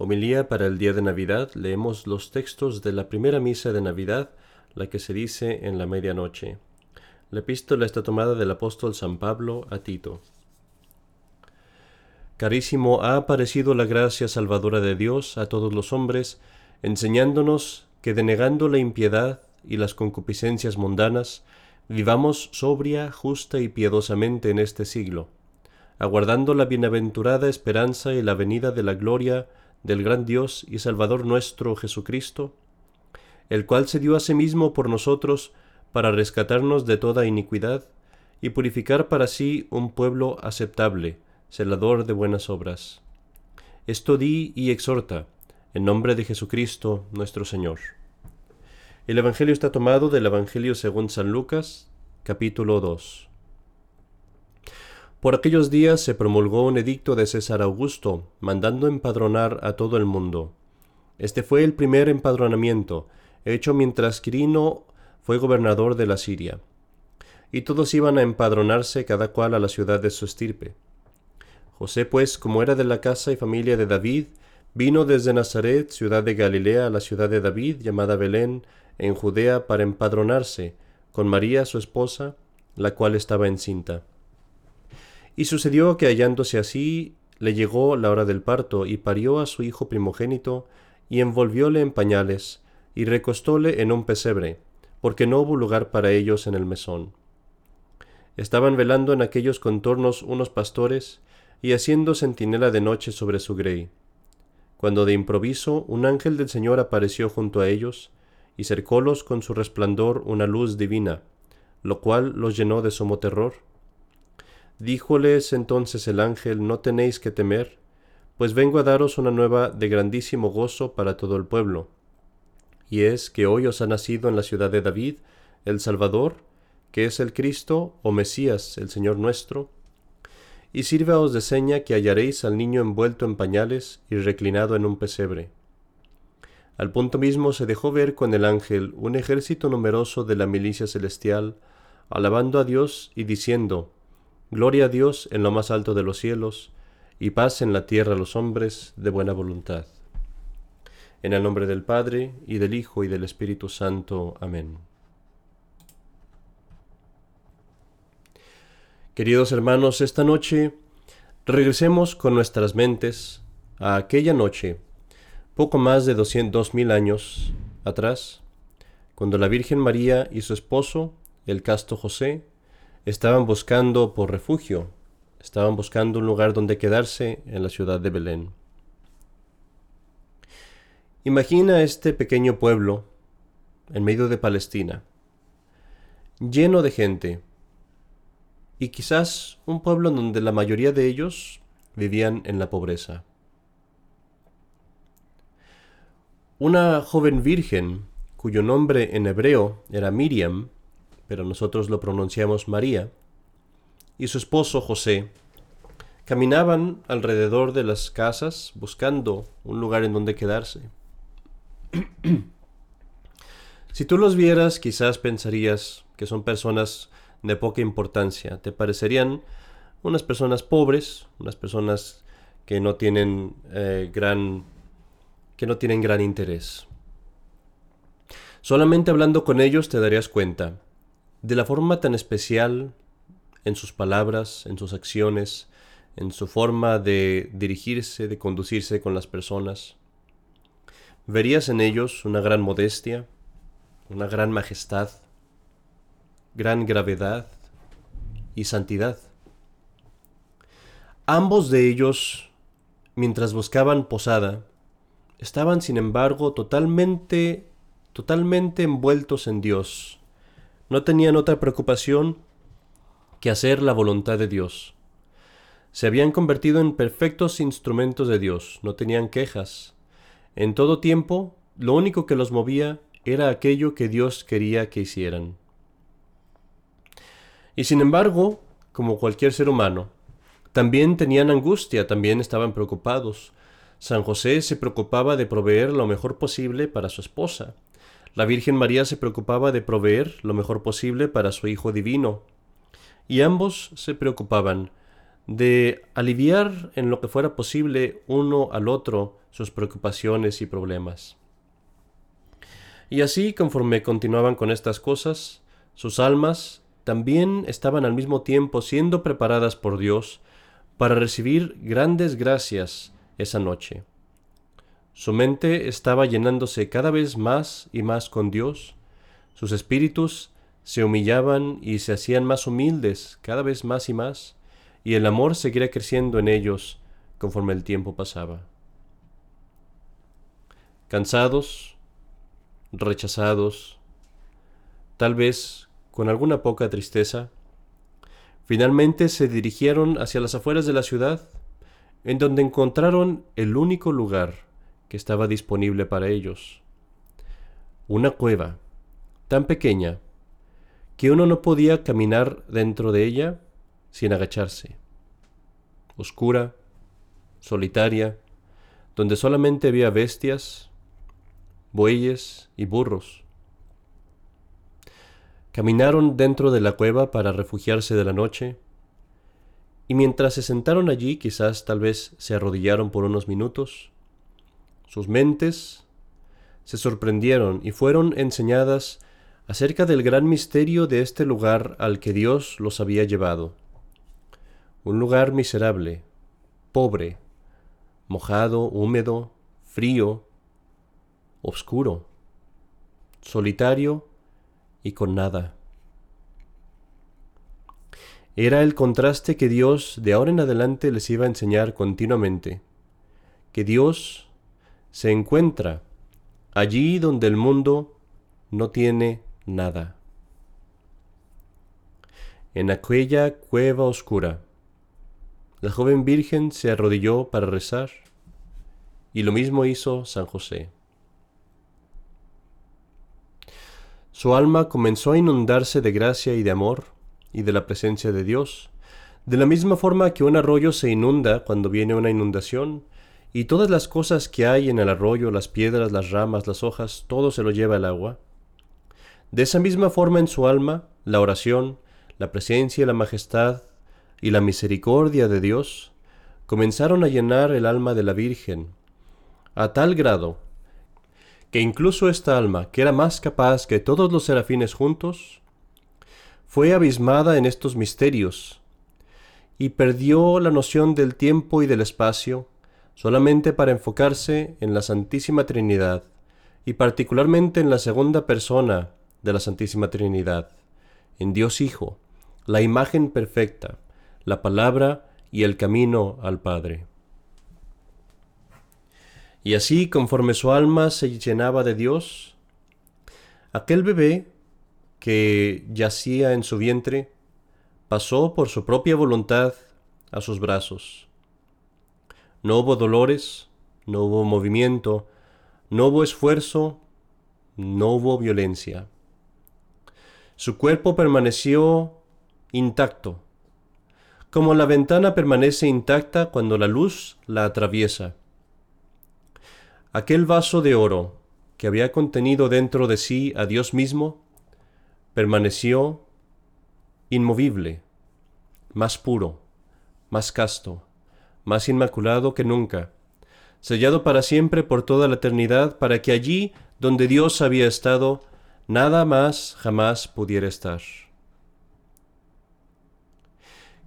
Homilía para el día de Navidad. Leemos los textos de la primera misa de Navidad, la que se dice en la medianoche. La epístola está tomada del apóstol San Pablo a Tito. Carísimo, ha aparecido la gracia salvadora de Dios a todos los hombres, enseñándonos que denegando la impiedad y las concupiscencias mundanas, vivamos sobria, justa y piadosamente en este siglo, aguardando la bienaventurada esperanza y la venida de la gloria del gran Dios y Salvador nuestro Jesucristo, el cual se dio a sí mismo por nosotros para rescatarnos de toda iniquidad y purificar para sí un pueblo aceptable, celador de buenas obras. Esto di y exhorta, en nombre de Jesucristo nuestro Señor. El Evangelio está tomado del Evangelio según San Lucas, capítulo 2. Por aquellos días se promulgó un edicto de César Augusto, mandando empadronar a todo el mundo. Este fue el primer empadronamiento, hecho mientras Quirino fue gobernador de la Siria. Y todos iban a empadronarse cada cual a la ciudad de su estirpe. José, pues, como era de la casa y familia de David, vino desde Nazaret, ciudad de Galilea, a la ciudad de David, llamada Belén, en Judea, para empadronarse, con María su esposa, la cual estaba encinta. Y sucedió que hallándose así, le llegó la hora del parto, y parió a su hijo primogénito, y envolvióle en pañales, y recostóle en un pesebre, porque no hubo lugar para ellos en el mesón. Estaban velando en aquellos contornos unos pastores, y haciendo centinela de noche sobre su grey. Cuando de improviso un ángel del Señor apareció junto a ellos, y cercólos con su resplandor una luz divina, lo cual los llenó de sumo terror Díjoles entonces el ángel, no tenéis que temer, pues vengo a daros una nueva de grandísimo gozo para todo el pueblo. Y es que hoy os ha nacido en la ciudad de David el Salvador, que es el Cristo o Mesías, el Señor nuestro. Y sírvaos de seña que hallaréis al niño envuelto en pañales y reclinado en un pesebre. Al punto mismo se dejó ver con el ángel un ejército numeroso de la milicia celestial, alabando a Dios y diciendo, Gloria a Dios en lo más alto de los cielos, y paz en la tierra a los hombres de buena voluntad. En el nombre del Padre, y del Hijo, y del Espíritu Santo. Amén. Queridos hermanos, esta noche regresemos con nuestras mentes a aquella noche, poco más de dos mil años atrás, cuando la Virgen María y su esposo, el casto José, estaban buscando por refugio, estaban buscando un lugar donde quedarse en la ciudad de Belén. Imagina este pequeño pueblo en medio de Palestina, lleno de gente, y quizás un pueblo donde la mayoría de ellos vivían en la pobreza. Una joven virgen, cuyo nombre en hebreo era Miriam, pero nosotros lo pronunciamos María, y su esposo José, caminaban alrededor de las casas buscando un lugar en donde quedarse. si tú los vieras, quizás pensarías que son personas de poca importancia, te parecerían unas personas pobres, unas personas que no tienen eh, gran que no tienen gran interés. Solamente hablando con ellos te darías cuenta de la forma tan especial en sus palabras, en sus acciones, en su forma de dirigirse, de conducirse con las personas. Verías en ellos una gran modestia, una gran majestad, gran gravedad y santidad. Ambos de ellos, mientras buscaban posada, estaban sin embargo totalmente, totalmente envueltos en Dios, no tenían otra preocupación que hacer la voluntad de Dios. Se habían convertido en perfectos instrumentos de Dios, no tenían quejas. En todo tiempo, lo único que los movía era aquello que Dios quería que hicieran. Y sin embargo, como cualquier ser humano, también tenían angustia, también estaban preocupados. San José se preocupaba de proveer lo mejor posible para su esposa, la Virgen María se preocupaba de proveer lo mejor posible para su Hijo Divino, y ambos se preocupaban de aliviar en lo que fuera posible uno al otro sus preocupaciones y problemas. Y así, conforme continuaban con estas cosas, sus almas también estaban al mismo tiempo siendo preparadas por Dios para recibir grandes gracias esa noche. Su mente estaba llenándose cada vez más y más con Dios, sus espíritus se humillaban y se hacían más humildes cada vez más y más, y el amor seguía creciendo en ellos conforme el tiempo pasaba. Cansados, rechazados, tal vez con alguna poca tristeza, finalmente se dirigieron hacia las afueras de la ciudad, en donde encontraron el único lugar que estaba disponible para ellos. Una cueva, tan pequeña, que uno no podía caminar dentro de ella sin agacharse. Oscura, solitaria, donde solamente había bestias, bueyes y burros. Caminaron dentro de la cueva para refugiarse de la noche, y mientras se sentaron allí quizás tal vez se arrodillaron por unos minutos, sus mentes se sorprendieron y fueron enseñadas acerca del gran misterio de este lugar al que Dios los había llevado. Un lugar miserable, pobre, mojado, húmedo, frío, oscuro, solitario y con nada. Era el contraste que Dios de ahora en adelante les iba a enseñar continuamente, que Dios se encuentra allí donde el mundo no tiene nada. En aquella cueva oscura, la joven Virgen se arrodilló para rezar, y lo mismo hizo San José. Su alma comenzó a inundarse de gracia y de amor y de la presencia de Dios, de la misma forma que un arroyo se inunda cuando viene una inundación, y todas las cosas que hay en el arroyo, las piedras, las ramas, las hojas, todo se lo lleva el agua. De esa misma forma en su alma, la oración, la presencia la majestad y la misericordia de Dios comenzaron a llenar el alma de la Virgen, a tal grado que incluso esta alma, que era más capaz que todos los serafines juntos, fue abismada en estos misterios y perdió la noción del tiempo y del espacio solamente para enfocarse en la Santísima Trinidad y particularmente en la segunda persona de la Santísima Trinidad, en Dios Hijo, la imagen perfecta, la palabra y el camino al Padre. Y así, conforme su alma se llenaba de Dios, aquel bebé que yacía en su vientre pasó por su propia voluntad a sus brazos. No hubo dolores, no hubo movimiento, no hubo esfuerzo, no hubo violencia. Su cuerpo permaneció intacto, como la ventana permanece intacta cuando la luz la atraviesa. Aquel vaso de oro que había contenido dentro de sí a Dios mismo, permaneció inmovible, más puro, más casto, más inmaculado que nunca, sellado para siempre por toda la eternidad, para que allí donde Dios había estado, nada más jamás pudiera estar.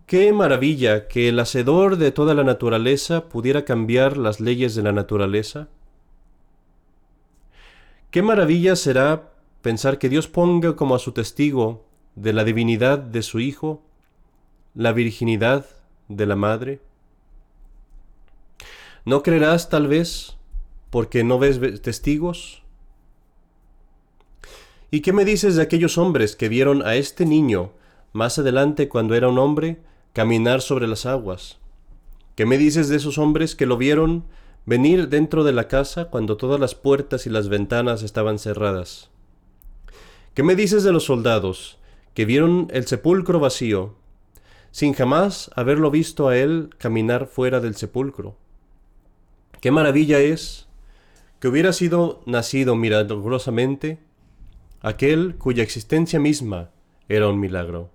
Qué maravilla que el Hacedor de toda la naturaleza pudiera cambiar las leyes de la naturaleza. Qué maravilla será pensar que Dios ponga como a su testigo de la divinidad de su Hijo la virginidad de la Madre. ¿No creerás tal vez porque no ves testigos? ¿Y qué me dices de aquellos hombres que vieron a este niño más adelante cuando era un hombre caminar sobre las aguas. ¿Qué me dices de esos hombres que lo vieron venir dentro de la casa cuando todas las puertas y las ventanas estaban cerradas? ¿Qué me dices de los soldados que vieron el sepulcro vacío, sin jamás haberlo visto a él caminar fuera del sepulcro? Qué maravilla es que hubiera sido nacido milagrosamente aquel cuya existencia misma era un milagro.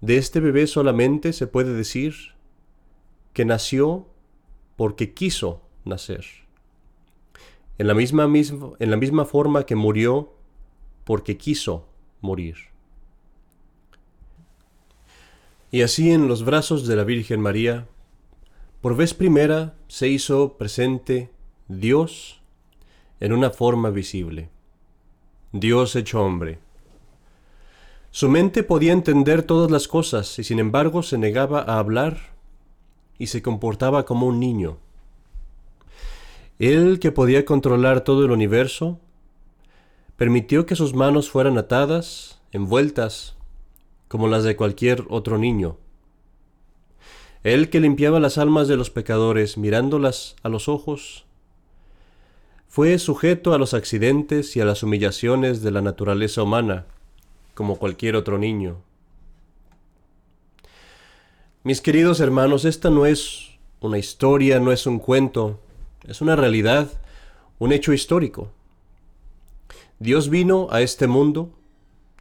de este bebé solamente se puede decir que nació porque quiso nacer. En la misma, en la misma forma que murió porque quiso morir. Y así en los brazos de la Virgen María, por vez primera se hizo presente Dios en una forma visible. Dios hecho hombre. Su mente podía entender todas las cosas y sin embargo se negaba a hablar y se comportaba como un niño. Él que podía controlar todo el universo, permitió que sus manos fueran atadas, envueltas, como las de cualquier otro niño. Él que limpiaba las almas de los pecadores mirándolas a los ojos, fue sujeto a los accidentes y a las humillaciones de la naturaleza humana, como cualquier otro niño. Mis queridos hermanos, esta no es una historia, no es un cuento, es una realidad, un hecho histórico. Dios vino a este mundo,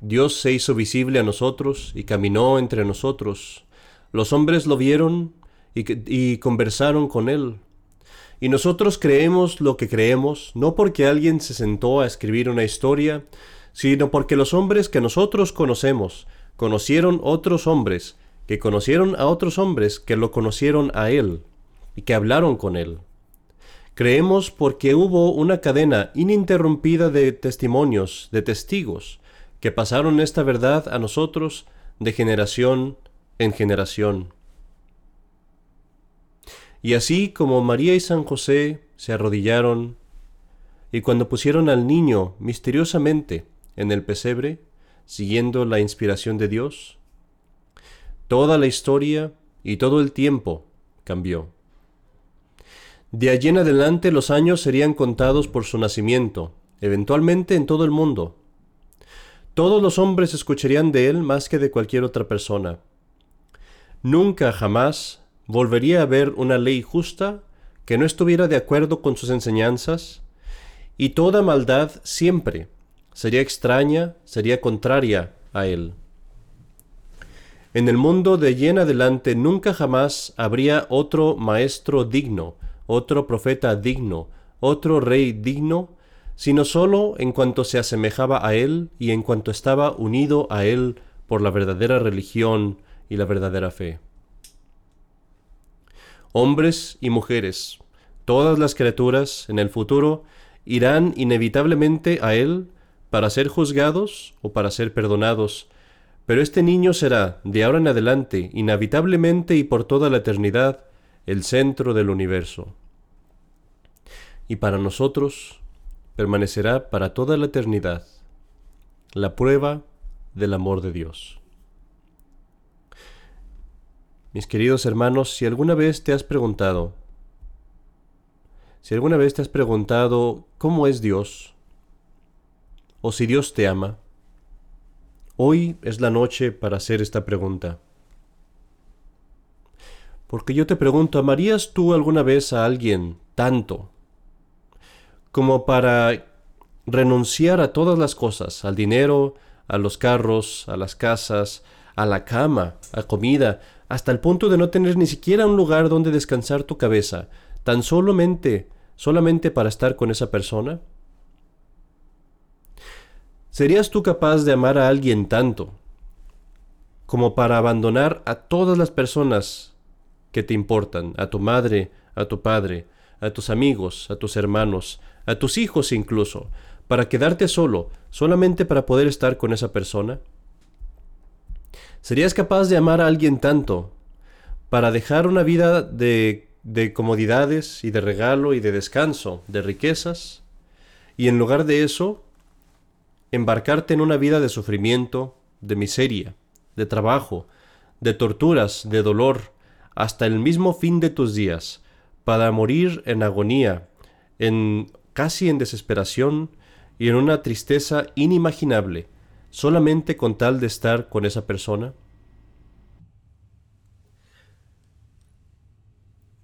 Dios se hizo visible a nosotros y caminó entre nosotros. Los hombres lo vieron y, conversaron con Él. Y nosotros creemos lo que creemos, no porque alguien se sentó a escribir una historia, sino porque los hombres que nosotros conocemos conocieron otros hombres, que conocieron a otros hombres que lo conocieron a Él y que hablaron con Él. Creemos porque hubo una cadena ininterrumpida de testimonios, de testigos, que pasaron esta verdad a nosotros de generación en generación. Y así como María y San José se arrodillaron, y cuando pusieron al niño misteriosamente en el pesebre, siguiendo la inspiración de Dios, toda la historia y todo el tiempo cambió. De allí en adelante los años serían contados por su nacimiento, eventualmente en todo el mundo. Todos los hombres escucharían de él más que de cualquier otra persona. Nunca jamás volvería a haber una ley justa que no estuviera de acuerdo con sus enseñanzas, y toda maldad siempre sería extraña, sería contraria a él. En el mundo de allí en adelante nunca jamás habría otro maestro digno, otro profeta digno, otro rey digno, sino sólo en cuanto se asemejaba a él y en cuanto estaba unido a él por la verdadera religión y la verdadera fe. Hombres y mujeres, todas las criaturas en el futuro irán inevitablemente a él para ser juzgados o para ser perdonados, pero este niño será, de ahora en adelante, inevitablemente y por toda la eternidad, el centro del universo. Y para nosotros permanecerá para toda la eternidad la prueba del amor de Dios. Mis queridos hermanos, si alguna vez te has preguntado, si alguna vez te has preguntado cómo es Dios, o si Dios te ama, hoy es la noche para hacer esta pregunta. Porque yo te pregunto, ¿amarías tú alguna vez a alguien tanto como para renunciar a todas las cosas, al dinero, a los carros, a las casas, a la cama, a comida, hasta el punto de no tener ni siquiera un lugar donde descansar tu cabeza, tan solamente, solamente para estar con esa persona? ¿Serías tú capaz de amar a alguien tanto como para abandonar a todas las personas que te importan, a tu madre, a tu padre, a tus amigos, a tus hermanos, a tus hijos incluso, para quedarte solo, solamente para poder estar con esa persona? ¿Serías capaz de amar a alguien tanto para dejar una vida de, de comodidades y de regalo y de descanso, de riquezas, y en lugar de eso, embarcarte en una vida de sufrimiento, de miseria, de trabajo, de torturas, de dolor, hasta el mismo fin de tus días, para morir en agonía, en casi en desesperación y en una tristeza inimaginable, solamente con tal de estar con esa persona?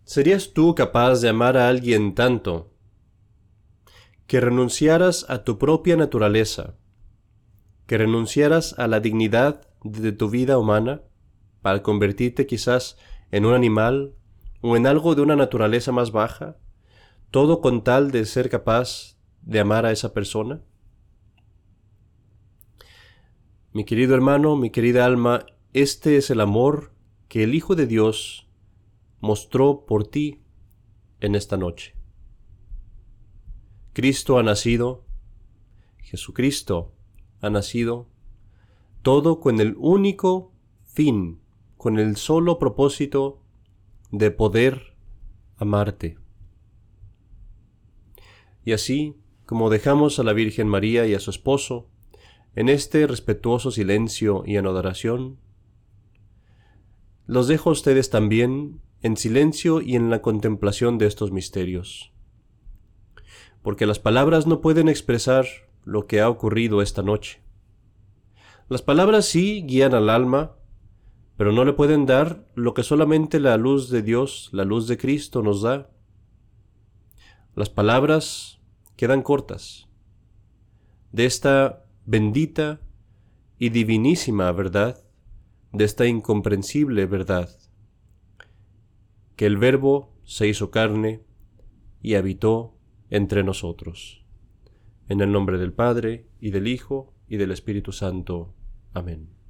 ¿Serías tú capaz de amar a alguien tanto que renunciaras a tu propia naturaleza, que renunciaras a la dignidad de tu vida humana, para convertirte quizás en un animal o en algo de una naturaleza más baja, todo con tal de ser capaz de amar a esa persona? Mi querido hermano, mi querida alma, este es el amor que el Hijo de Dios mostró por ti en esta noche. Cristo ha nacido, Jesucristo ha nacido, todo con el único fin, con el solo propósito de poder amarte. Y así, como dejamos a la Virgen María y a su esposo en este respetuoso silencio y en adoración, los dejo a ustedes también en silencio y en la contemplación de estos misterios. Porque las palabras no pueden expresar lo que ha ocurrido esta noche. Las palabras sí guían al alma, pero no le pueden dar lo que solamente la luz de Dios, la luz de Cristo nos da. Las palabras quedan cortas. De esta bendita y divinísima verdad, de esta incomprensible verdad, que el Verbo se hizo carne y habitó entre nosotros. En el nombre del Padre, y del Hijo, y del Espíritu Santo. Amén.